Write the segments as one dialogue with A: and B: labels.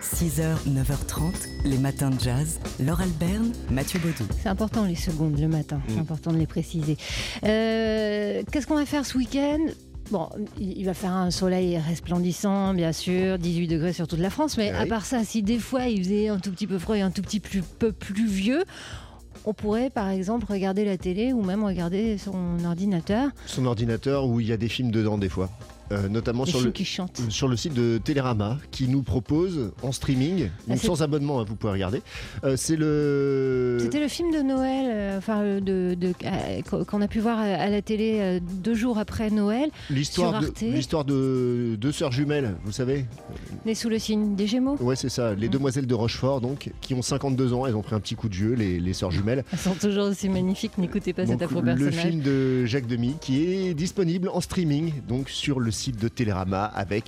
A: 6h, 9h30, les matins de jazz. Laure Alberne, Mathieu Baudou.
B: C'est important les secondes le matin, c'est important de les préciser. Euh, Qu'est-ce qu'on va faire ce week-end? Bon, il va faire un soleil resplendissant, bien sûr, 18 degrés sur toute la France, mais à
C: Oui.
B: part ça, si des fois il faisait un tout petit peu froid et un tout petit plus, peu pluvieux, on pourrait par exemple regarder la télé ou même regarder son ordinateur,
C: Son ordinateur où il y a des films dedans des fois. Euh, notamment sur le, sur le site de Télérama qui nous propose en streaming, donc
B: c'est-
C: sans abonnement, hein, vous pouvez regarder. Euh, c'est le.
B: C'était le film de Noël, euh, enfin de, de- qu'on- a pu voir à la télé deux jours après Noël,
C: L'histoire de, l'histoire de deux sœurs jumelles, vous savez
B: né sous le signe des Gémeaux.
C: Ouais, c'est ça. Les
B: Mm.
C: demoiselles de Rochefort, donc, qui ont 52 ans, elles ont pris un petit coup de jeu, les, les sœurs jumelles.
B: Elles sont toujours aussi magnifiques, n'écoutez pas cet
C: Donc,
B: affreux
C: le film de Jacques Demy qui est disponible en streaming donc sur le site de Télérama avec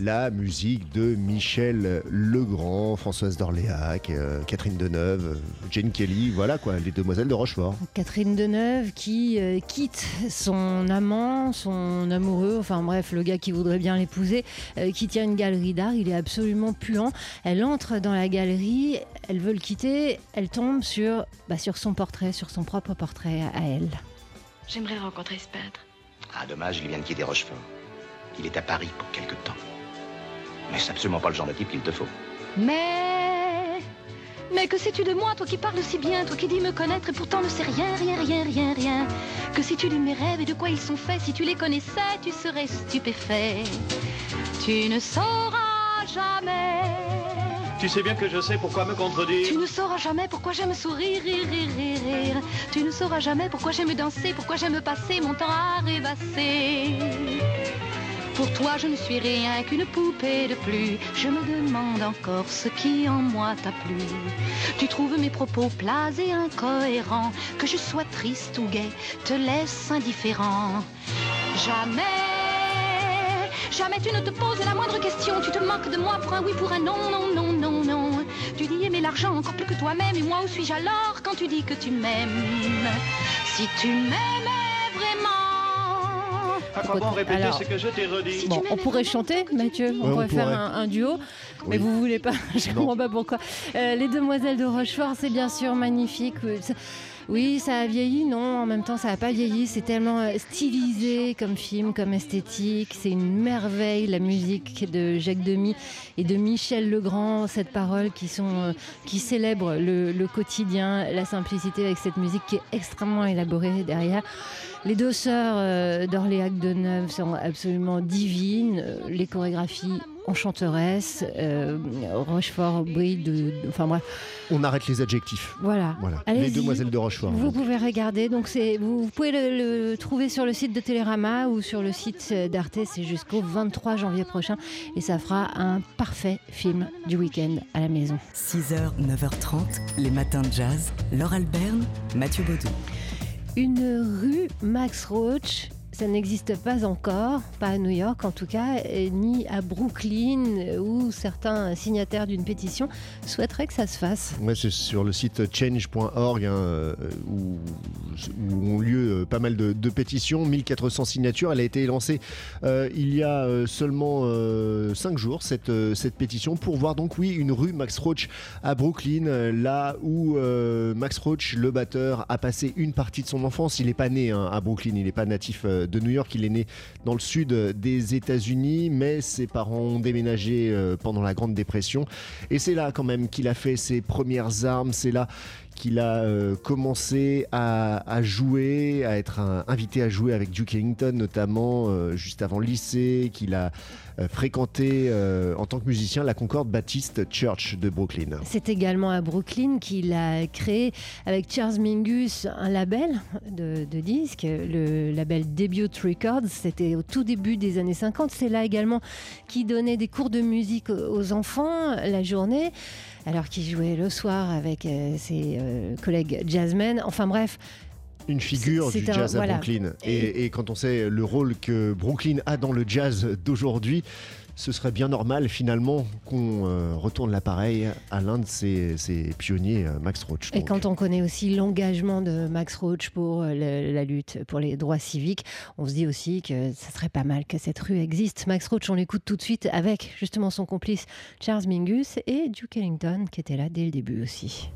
C: la musique de Michel Legrand, Françoise d'Orléac, euh, Catherine Deneuve, Jane Kelly, voilà quoi, les demoiselles de Rochefort.
B: Catherine Deneuve qui euh, quitte son amant, son amoureux, enfin bref, le gars qui voudrait bien l'épouser, euh, qui tient une galerie d'art, il est absolument puant. Elle entre dans la galerie, elle veut le quitter, elle tombe sur, bah, sur son portrait, sur son propre portrait à elle.
D: J'aimerais rencontrer ce peintre.
E: Ah, dommage, il vient de quitter Rochefort. Il est à Paris pour quelque temps. Mais c'est absolument pas le genre de type qu'il te faut.
D: Mais. Mais que sais-tu de moi, toi qui parles si bien, toi qui dis me connaître et pourtant ne sais rien, rien, rien, rien, rien. Que sais-tu de mes rêves et de quoi ils sont faits? Si tu les connaissais, tu serais stupéfait. Tu ne sauras jamais.
F: Tu sais bien que je sais pourquoi me contredire.
D: Tu ne sauras jamais pourquoi j'aime sourire, rire, rire, rire, rire. Tu ne sauras jamais pourquoi j'aime danser, pourquoi j'aime passer mon temps à rêvasser. Pour toi, je ne suis rien qu'une poupée de plus. Je me demande encore ce qui en moi t'a plu. Tu trouves mes propos plats et incohérents. Que je sois triste ou gai, te laisse indifférent. Jamais, jamais tu ne te poses la moindre question. Tu te moques de moi pour un oui, pour un non, non, non, non, non. Tu dis aimer l'argent encore plus que toi-même. Et moi, où suis-je alors quand tu dis que tu m'aimes Si tu vraiment.
F: À quoi bon répéter
B: Alors-
F: ce que je t'ai redit
D: Si
B: Bon,
D: tu
B: on pourrait chanter, Mathieu. On
C: Ouais, on
B: pourrait faire
C: pourrait.
B: un, un duo, mais vous voulez pas. Je
C: Non.
B: comprends pas pourquoi. Euh, les Demoiselles de Rochefort, c'est bien sûr magnifique. Euh, ça- Oui, ça a vieilli, non. En même temps, ça n'a pas vieilli. C'est tellement euh, stylisé comme film, comme esthétique. C'est une merveille, la musique de Jacques Demy et de Michel Legrand. Cette parole qui sont, euh, célèbre le, le quotidien, la simplicité avec cette musique qui est extrêmement élaborée derrière. Les deux sœurs euh, d'Orléac de Neuve sont absolument divines. Les chorégraphies enchanteresses. Euh, Rochefort brille de, de- Enfin bref,
C: On arrête les adjectifs.
B: voilà.
C: Voilà, les demoiselles de Rochefort.
B: Vous
C: donc.
B: pouvez regarder, donc c'est vous, vous pouvez le, le trouver sur le site de Télérama ou sur le site d'Arte, c'est jusqu'au 23 janvier prochain et ça fera un parfait film du week-end à la maison.
A: 6h, 9h30, les matins de jazz. Laure Alberne, Mathieu Baudou.
B: Une rue Max Roach, ça n'existe pas encore, pas à New York en tout cas, ni à Brooklyn euh, où certains signataires d'une pétition souhaiteraient que ça se fasse.
C: Ouais, c'est sur le site change.org hein, euh, où, ont lieu euh, pas mal de, de pétitions, 1400 signatures. Elle a été lancée euh, il y a euh, seulement 5 jours, cette, euh, cette pétition, pour voir donc, oui, une rue Max Roach à Brooklyn, euh, là où euh, Max Roach, le batteur, a passé une partie de son enfance. Il n'est pas né hein, à Brooklyn, il n'est pas natif euh, de New York, il est né dans le sud des États-Unis, mais ses parents ont déménagé euh, pendant la Grande Dépression. Et c'est là quand même qu'il a fait ses premières armes, c'est là qu'il a euh, commencé à, jouer, à être invité à jouer avec Duke Ellington notamment, euh, juste avant le lycée, qu'il a fréquenté euh, en tant que musicien la Concorde Baptist Church de Brooklyn.
B: C'est également à Brooklyn qu'il a créé avec Charles Mingus un label de, de disques, le label Debut Records. C'était au tout début des années 50. C'est là également qu'il donnait des cours de musique aux enfants la journée, alors qu'il jouait le soir avec euh, ses euh, collègues jazzmen. Enfin bref,
C: Une figure du
B: un-
C: jazz à
B: voilà.
C: Brooklyn. Et, et quand on sait le rôle que Brooklyn a dans le jazz d'aujourd'hui, ce serait bien normal finalement qu'on euh, retourne l'appareil à l'un de ces pionniers, euh, Max Roach.
B: Et quand on connaît aussi l'engagement de Max Roach pour euh, le- la lutte pour les droits civiques, on se dit aussi que ça serait pas mal que cette rue existe. Max Roach, on l'écoute tout de suite avec justement son complice Charles Mingus et Duke Ellington qui était là dès le début aussi.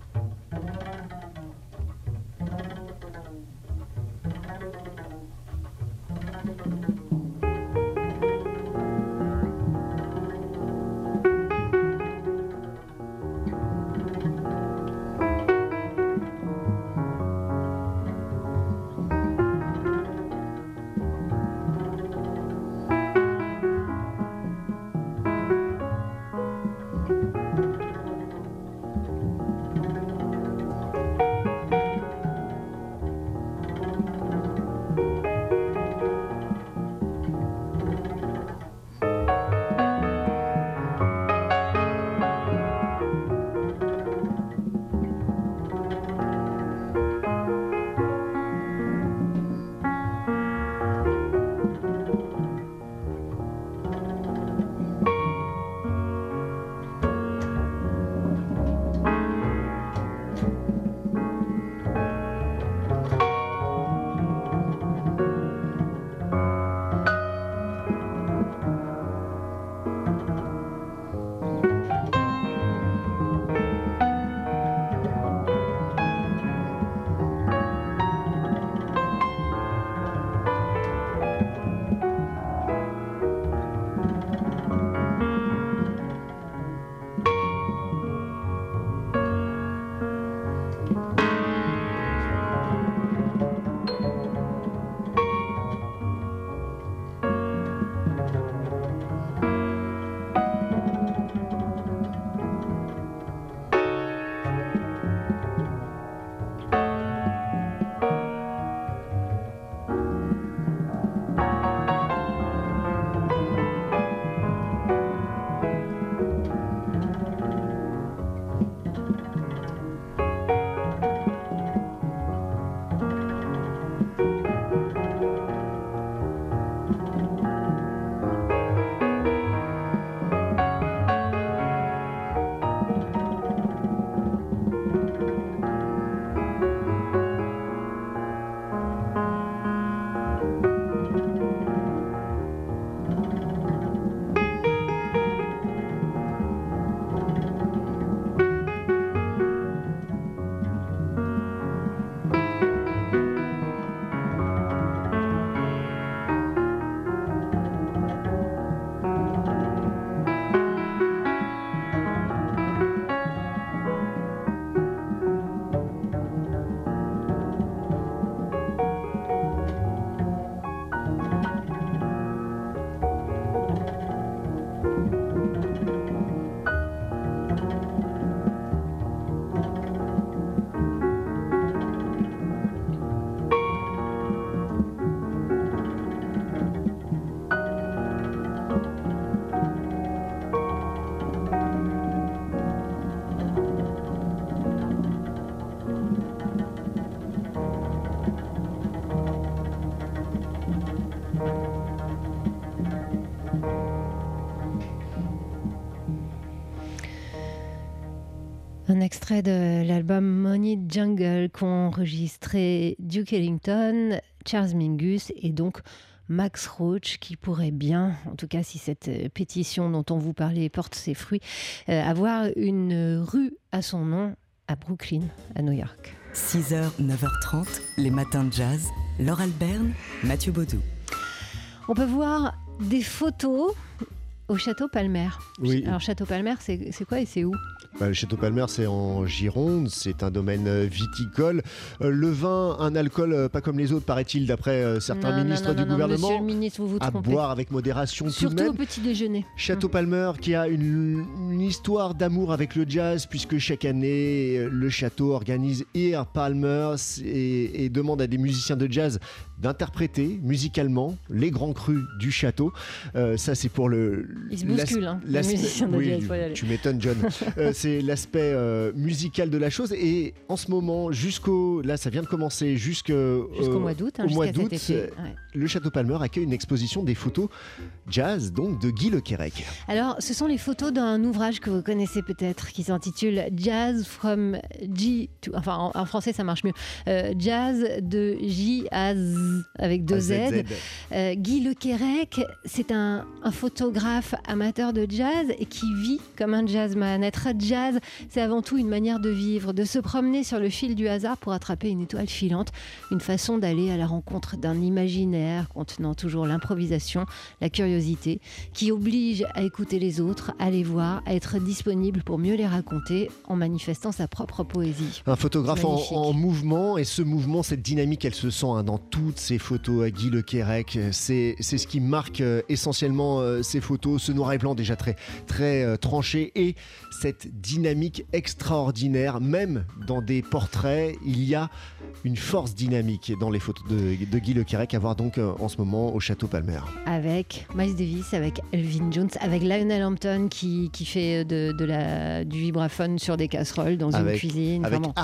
B: Extrait de l'album Money Jungle qu'ont enregistré Duke Ellington, Charles Mingus et donc Max Roach qui pourrait bien, en tout cas si cette pétition dont on vous parlait porte ses fruits, euh, avoir une rue à son nom à Brooklyn, à New York.
A: 6h, 9h30, les matins de jazz. Laure Alberne, Mathieu Baudou.
B: On peut voir des photos au château Palmer.
C: Oui.
B: Alors château Palmer, c'est quoi et c'est où?
C: Bah, le Château Palmer, c'est en Gironde, c'est un domaine euh, viticole. Euh, le vin, un alcool euh, pas comme les autres, paraît-il, d'après euh, certains
B: Non,
C: ministres
B: non,
C: du
B: non,
C: gouvernement.
B: Monsieur le ministre, vous vous
C: à boire avec modération tout de
B: Surtout
C: même.
B: au petit déjeuner.
C: Château Palmer qui a une, une histoire d'amour avec le jazz puisque chaque année le château organise Ear Palmer et, et demande à des musiciens de jazz d'interpréter musicalement les grands crus du château. Ça c'est pour le,
B: Il se
C: l'as-
B: bouscule, hein, les musiciens de
C: oui,
B: jazz,
C: tu m'étonnes, John. Euh, c'est l'aspect euh, musical de la chose. Et en ce moment, jusqu'au. Là, ça vient de commencer, jusqu'au.
B: Jusqu'au
C: euh,
B: mois d'août, hein,
C: au mois
B: jusqu'à cet
C: d'août,
B: été.
C: euh,
B: Ouais.
C: le Château Palmer accueille une exposition des photos jazz, donc de Guy Le Quérec.
B: Alors, ce sont les photos d'un ouvrage que vous connaissez peut-être qui s'intitule Jazz from G to. Enfin, en, en français, ça marche mieux. Euh, jazz de J à Z avec deux Z. Euh, Guy Le Quérec, c'est un, un photographe amateur de jazz et qui vit comme un jazzman. Être jazz, c'est avant tout une manière de vivre, de se promener sur le fil du hasard pour attraper une étoile filante, une façon d'aller à la rencontre d'un imaginaire contenant toujours l'improvisation, la curiosité, qui oblige à écouter les autres, à les voir, à être disponible pour mieux les raconter en manifestant sa propre poésie.
C: Un photographe en, mouvement et ce mouvement, cette dynamique, elle se sent hein, dans toutes ces photos à Guy Le Quérec. C'est c'est ce qui marque euh, essentiellement euh, ces photos, ce noir et blanc déjà très, très euh, tranché et cette dynamique extraordinaire. Même dans des portraits, il y a une force dynamique dans les photos de, de Guy Le Quérec à voir donc euh, en ce moment au Château Palmer.
B: avec Miles Davis, avec Elvin Jones, avec Lionel Hampton qui, qui fait de, de la, du vibraphone sur des casseroles dans
C: Avec-
B: une cuisine.
C: Avec
B: Vraiment.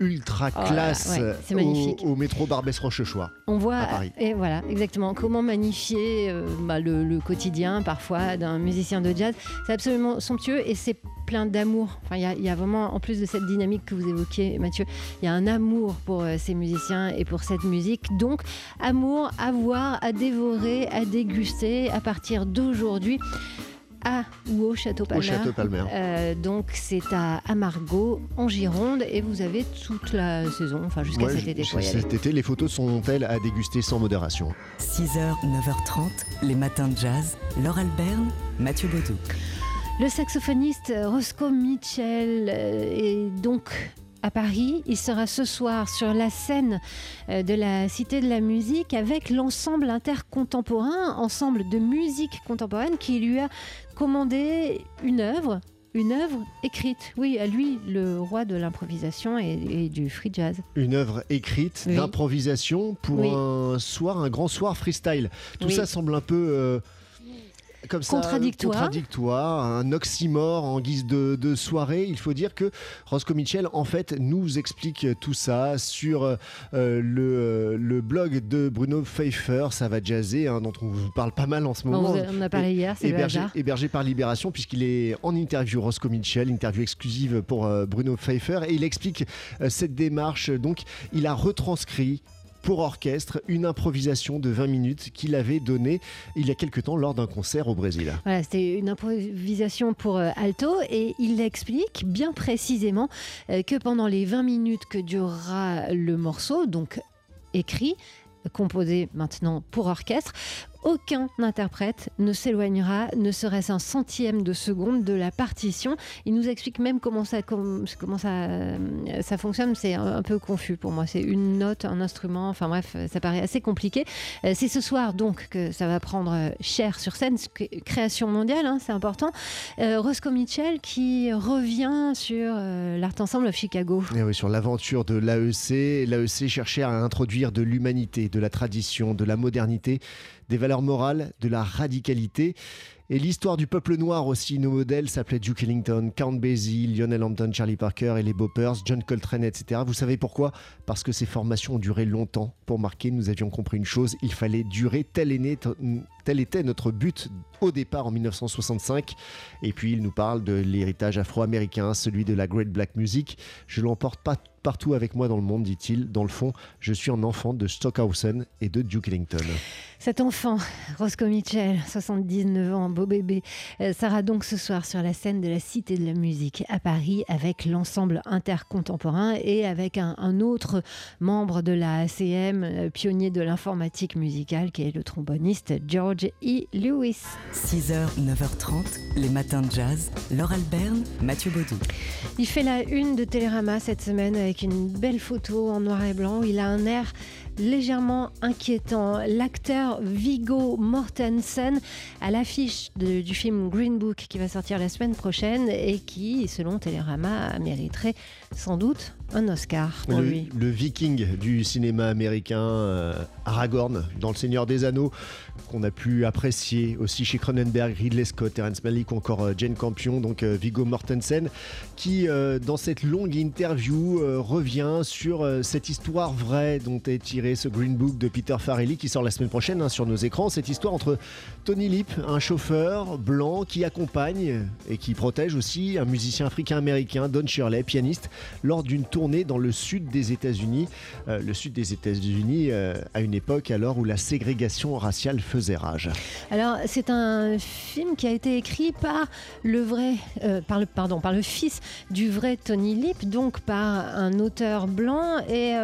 C: Ultra
B: Oh là
C: classe
B: ouais,
C: euh,
B: magnifique.
C: au, au métro Barbès-Rochechouart.
B: On voit,
C: à Paris.
B: et voilà, exactement, comment magnifier euh, bah, le, le quotidien parfois d'un musicien de jazz. C'est absolument somptueux et c'est plein d'amour. Enfin, il y a- vraiment, en plus de cette dynamique que vous évoquiez, Mathieu, il y a un amour pour euh, ces musiciens et pour cette musique. Donc, amour à voir, à dévorer, à déguster à partir d'aujourd'hui à ou au Château Palmer.
C: Au Château Palmer.
B: Euh, donc c'est à Amargot en Gironde et vous avez toute la saison, enfin jusqu'à
C: Ouais,
B: cet été. y aller.
C: cet été, les photos sont-elles à déguster sans modération
A: 6h, 9h30, les matins de jazz. Laure Alberne, Mathieu Baudou.
B: Le saxophoniste Roscoe Mitchell euh, est donc à Paris. Il sera ce soir sur la scène euh, de la Cité de la Musique avec l'ensemble intercontemporain, ensemble de musique contemporaine qui lui a commandé une œuvre. Une œuvre écrite, oui, à lui, le roi de l'improvisation et, et du free jazz.
C: Une œuvre écrite
B: Oui.
C: d'improvisation pour
B: Oui.
C: un soir, un grand soir freestyle. Tout
B: Oui.
C: ça semble un peu euh, comme ça,
B: Contradictoire.
C: contradictoire, un oxymore en guise de, de soirée. Il faut dire que Roscoe Mitchell, en fait, nous explique tout ça sur euh, le, euh, le blog de Bruno Pfeiffer. Ça va jazzer, hein, dont on vous parle pas mal en ce
B: On,
C: moment.
B: on en a parlé hier, c'est
C: hébergé, hébergé par Libération puisqu'il est en interview Roscoe Mitchell, interview exclusive pour euh, Bruno Pfeiffer et il explique euh, cette démarche. Donc il a retranscrit pour orchestre une improvisation de 20 minutes qu'il avait donnée il y a quelque temps lors d'un concert au Brésil.
B: Voilà, c'était une improvisation pour euh, alto et il explique bien précisément euh, que pendant les 20 minutes que durera le morceau, donc écrit, composé maintenant pour orchestre, aucun interprète ne s'éloignera, ne serait-ce un centième de seconde de la partition. Il nous explique même comment ça, com- comment ça, euh, ça fonctionne. C'est un, peu confus pour moi. C'est une note, un instrument. Enfin bref, ça paraît assez compliqué. Euh, C'est ce soir donc que ça va prendre euh, cher sur scène. Sc- Création mondiale, hein, c'est important. Roscoe Mitchell qui revient sur l'Art Ensemble of Chicago.
C: Et oui, sur l'aventure de l'AEC, l'AEC cherchait à introduire de l'humanité, de la tradition, de la modernité, des valeurs morales, de la radicalité. Et l'histoire du peuple noir aussi, nos modèles s'appelaient Duke Ellington, Count Basie, Lionel Hampton, Charlie Parker et les Boppers, John Coltrane, etc. Vous savez pourquoi? Parce que ces formations ont duré longtemps. Pour marquer, nous avions compris une chose, il fallait durer, tel, est né- tel était notre but au départ en 1965. Et puis il nous parle de l'héritage afro-américain, celui de la Great Black Music. Je l'emporte pas partout avec moi dans le monde, dit-il. Dans le fond, je suis un enfant de Stockhausen et de Duke Ellington.
B: Cet enfant, Roscoe Mitchell, 79 ans, beau bébé, euh, sera donc ce soir sur la scène de la Cité de la Musique à Paris avec l'ensemble intercontemporain et avec un, un autre membre de la ACM, euh, pionnier de l'informatique musicale, qui est le tromboniste George E. Lewis.
A: 6h, 9h30, les matins de jazz. Laure Alberne, Mathieu Baudou.
B: Il fait la une de Télérama cette semaine avec une belle photo en noir et blanc. Il a un air légèrement inquiétant. L'acteur Vigo Mortensen à l'affiche du film Green Book qui va sortir la semaine prochaine et qui, selon Télérama, mériterait sans doute un Oscar pour
C: Le,
B: lui.
C: le viking du cinéma américain, euh, Aragorn, dans Le Seigneur des Anneaux, qu'on a pu apprécier aussi chez Cronenberg, Ridley Scott, Terrence Malick ou encore euh, Jane Campion, donc euh, Viggo Mortensen, qui dans cette longue interview revient sur cette histoire vraie dont est ce Green Book de Peter Farrelly qui sort la semaine prochaine hein, sur nos écrans. Cette histoire entre Tony Lip, un chauffeur blanc qui accompagne et qui protège aussi un musicien africain-américain, Don Shirley, pianiste, lors d'une tournée dans le sud des États-Unis. Euh, le sud des États-Unis euh, à une époque alors où la ségrégation raciale faisait rage.
B: Alors, c'est un film qui a été écrit par le vrai, euh, pardon, par le fils du vrai Tony Lip, donc par un auteur blanc. Et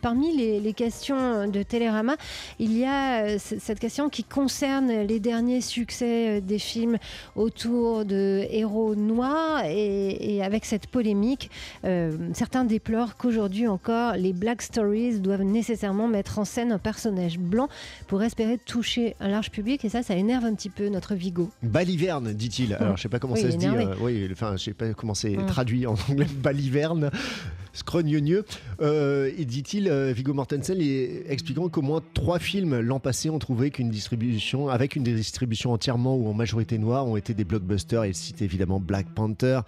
B: parmi les, les questions de Télérama, il y a euh, cette question qui concerne les derniers succès euh, des films autour de héros noirs. Et, et avec cette polémique, euh, certains déplorent qu'aujourd'hui encore, les Black Stories doivent nécessairement mettre en scène un personnage blanc pour espérer toucher un large public et ça, ça énerve un petit peu notre Vigo.
C: Baliverne, dit-il. Alors, je sais pas comment
B: Oui,
C: ça se dit. euh, oui, enfin, je sais pas comment c'est
B: Mm.
C: traduit en anglais. Baliverne. Scrogneux. Euh, et dit-il, euh, Viggo Mortensen, expliquant qu'au moins trois films l'an passé ont trouvé qu'une distribution, avec une distribution entièrement ou en majorité noire, ont été des blockbusters. Il cite évidemment Black Panther,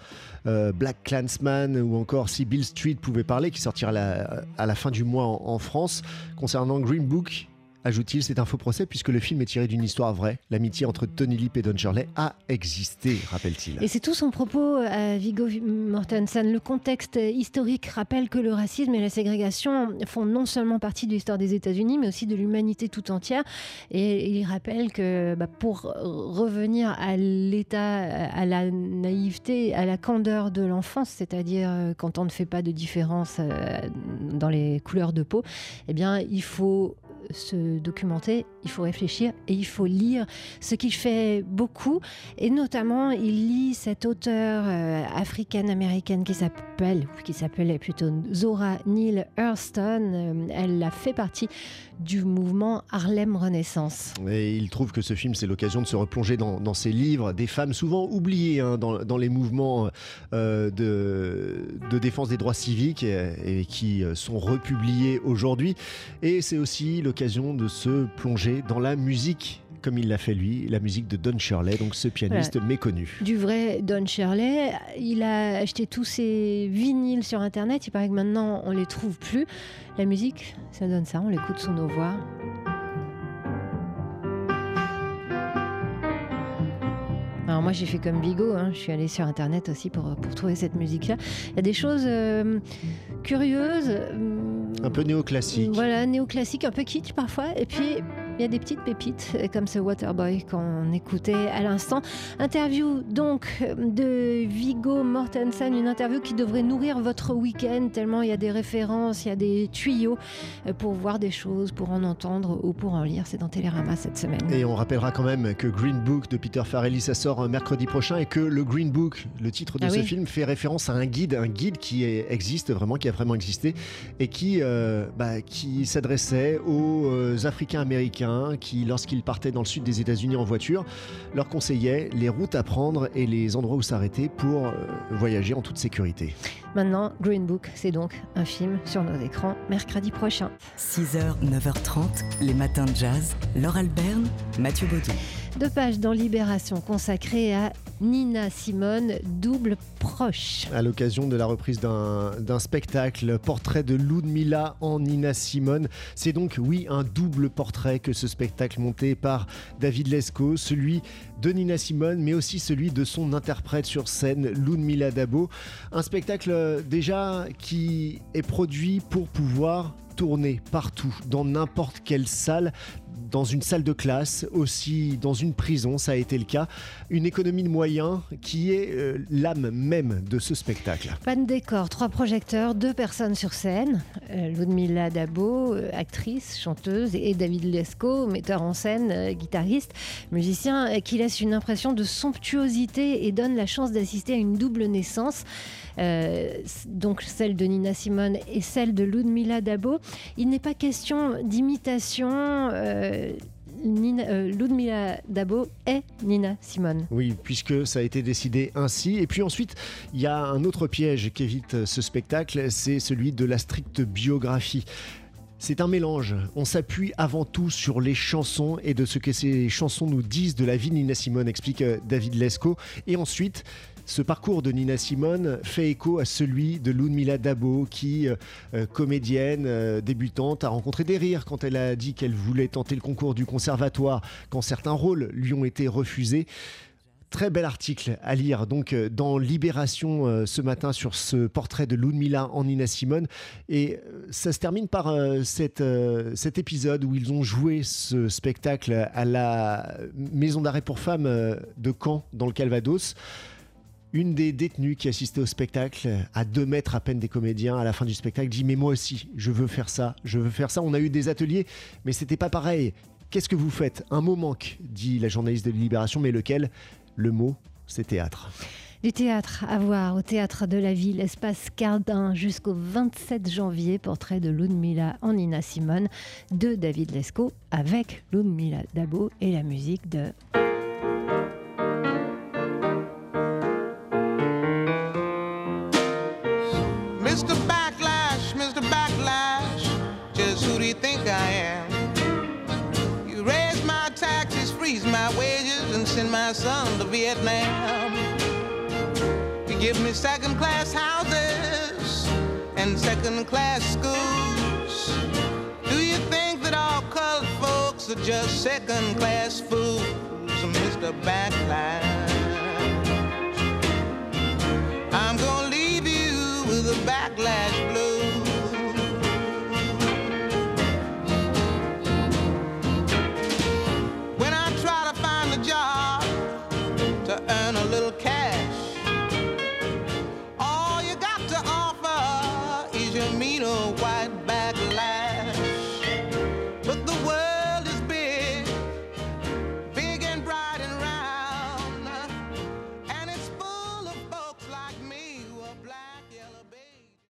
C: euh, Black Clansman ou encore Si Bill Street pouvait parler, qui sortira à la, fin du mois en France. Concernant Green Book, ajoute-t-il, c'est un faux procès puisque le film est tiré d'une histoire vraie. L'amitié entre Tony Lip et Don Shirley a existé, rappelle-t-il.
B: Et c'est tout son propos à Viggo Mortensen. Le contexte historique rappelle que le racisme et la ségrégation font non seulement partie de l'histoire des États-Unis, mais aussi de l'humanité tout entière. Et il rappelle que bah, pour revenir à l'état, à la naïveté, à la candeur de l'enfance, c'est-à-dire euh, quand on ne fait pas de différence euh, dans les couleurs de peau, eh bien, il faut se documenter, il faut réfléchir et il faut lire, ce qu'il fait beaucoup. Et notamment, il lit cette auteure euh, africaine-américaine qui s'appelle, qui s'appelait plutôt Zora Neale Hurston. Euh, elle a fait partie du mouvement Harlem Renaissance.
C: Il trouve que ce film, c'est l'occasion de se replonger dans, dans ces livres, des femmes souvent oubliées hein, dans, les mouvements euh, de, défense des droits civiques et, qui sont republiés aujourd'hui. Et c'est aussi l'occasion de se plonger dans la musique, comme il l'a fait lui, la musique de Don Shirley, donc ce pianiste méconnu.
B: Du vrai Don Shirley, il a acheté tous ses vinyles sur Internet. Il paraît que maintenant, on les trouve plus. La musique, ça donne ça. On l'écoute sous nos voix. Alors moi j'ai fait comme Bigot, hein. je suis allée sur internet aussi pour, pour trouver cette musique-là. Il y a des choses euh, curieuses, euh,
C: Un peu néoclassique.
B: voilà, néoclassique, un peu kitsch parfois, et puis il y a des petites pépites euh, comme ce Waterboy qu'on écoutait à l'instant. Interview donc de Vigo Mortensen, une interview qui devrait nourrir votre week-end tellement il y a des références, il y a des tuyaux euh, pour voir des choses, pour en entendre ou pour en lire. C'est dans Télérama cette semaine.
C: Et on rappellera quand même que Green Book de Peter Farrelly, ça sort un mercredi prochain et que le Green Book, le titre de
B: Ah
C: ce
B: oui.
C: film, fait référence à un guide, un guide qui existe vraiment, qui a vraiment existé et qui, euh, bah, qui s'adressait aux euh, Qui, lorsqu'ils partaient dans le sud des États-Unis en voiture, leur conseillait les routes à prendre et les endroits où s'arrêter pour euh, voyager en toute sécurité.
B: Maintenant, Green Book, c'est donc un film sur nos écrans mercredi prochain.
A: 6h, 9h30, les matins de jazz. Laure Alberne, Mathieu Baudou.
B: Deux pages dans Libération consacrées à Nina Simone, double proche.
C: à l'occasion de la reprise d'un spectacle, portrait de Ludmilla en Nina Simone. C'est donc, oui, un double portrait que ce spectacle monté par David Lescaut, celui de Nina Simone, mais aussi celui de son interprète sur scène, Ludmilla Dabo. Un spectacle euh, déjà qui est produit pour pouvoir tourner partout, dans n'importe quelle salle, dans une salle de classe, aussi dans une prison, ça a été le cas. Une économie de moyens qui est euh, l'âme même de ce spectacle.
B: Pas de décor, trois projecteurs, deux personnes sur scène. Euh, Ludmilla Dabo, euh, actrice, chanteuse, et David Lescaut, metteur en scène, euh, guitariste, musicien, euh, qui laisse une impression de somptuosité et donne la chance d'assister à une double naissance. Euh, donc celle de Nina Simone et celle de Ludmilla Dabo. Il n'est pas question d'imitation. euh, euh, Ludmilla Dabo est Nina Simone.
C: Oui, puisque ça a été décidé ainsi. Et puis ensuite, il y a un autre piège qu'évite ce spectacle, c'est celui de la stricte biographie. C'est un mélange. On s'appuie avant tout sur les chansons et de ce que ces chansons nous disent de la vie de Nina Simone, explique euh, David Lescaut. Et ensuite, ce parcours de Nina Simone fait écho à celui de Ludmilla Dabo, qui, euh, euh, comédienne euh, débutante, a rencontré des rires quand elle a dit qu'elle voulait tenter le concours du conservatoire, quand certains rôles lui ont été refusés. Très bel article à lire donc dans Libération ce matin sur ce portrait de Ludmilla en Nina Simone. Et ça se termine par cet épisode où ils ont joué ce spectacle à la maison d'arrêt pour femmes de Caen, dans le Calvados. Une des détenues qui assistait au spectacle, à deux mètres à peine des comédiens, à la fin du spectacle, dit Mais moi aussi, je veux faire ça, je veux faire ça. On a eu des ateliers, mais c'était pas pareil. Qu'est-ce que vous faites? Un mot manque, dit la journaliste de Libération, mais lequel? Le mot, c'est théâtre.
B: Du théâtre à voir au théâtre de la ville, espace Cardin, jusqu'au 27 janvier. Portrait de Ludmilla en Nina Simone de David Lescaut avec Ludmilla Dabo et la musique de
G: send my son to Vietnam. You give me second class houses and second class schools. Do you think that all colored folks are just second class fools, Mr. Backlash?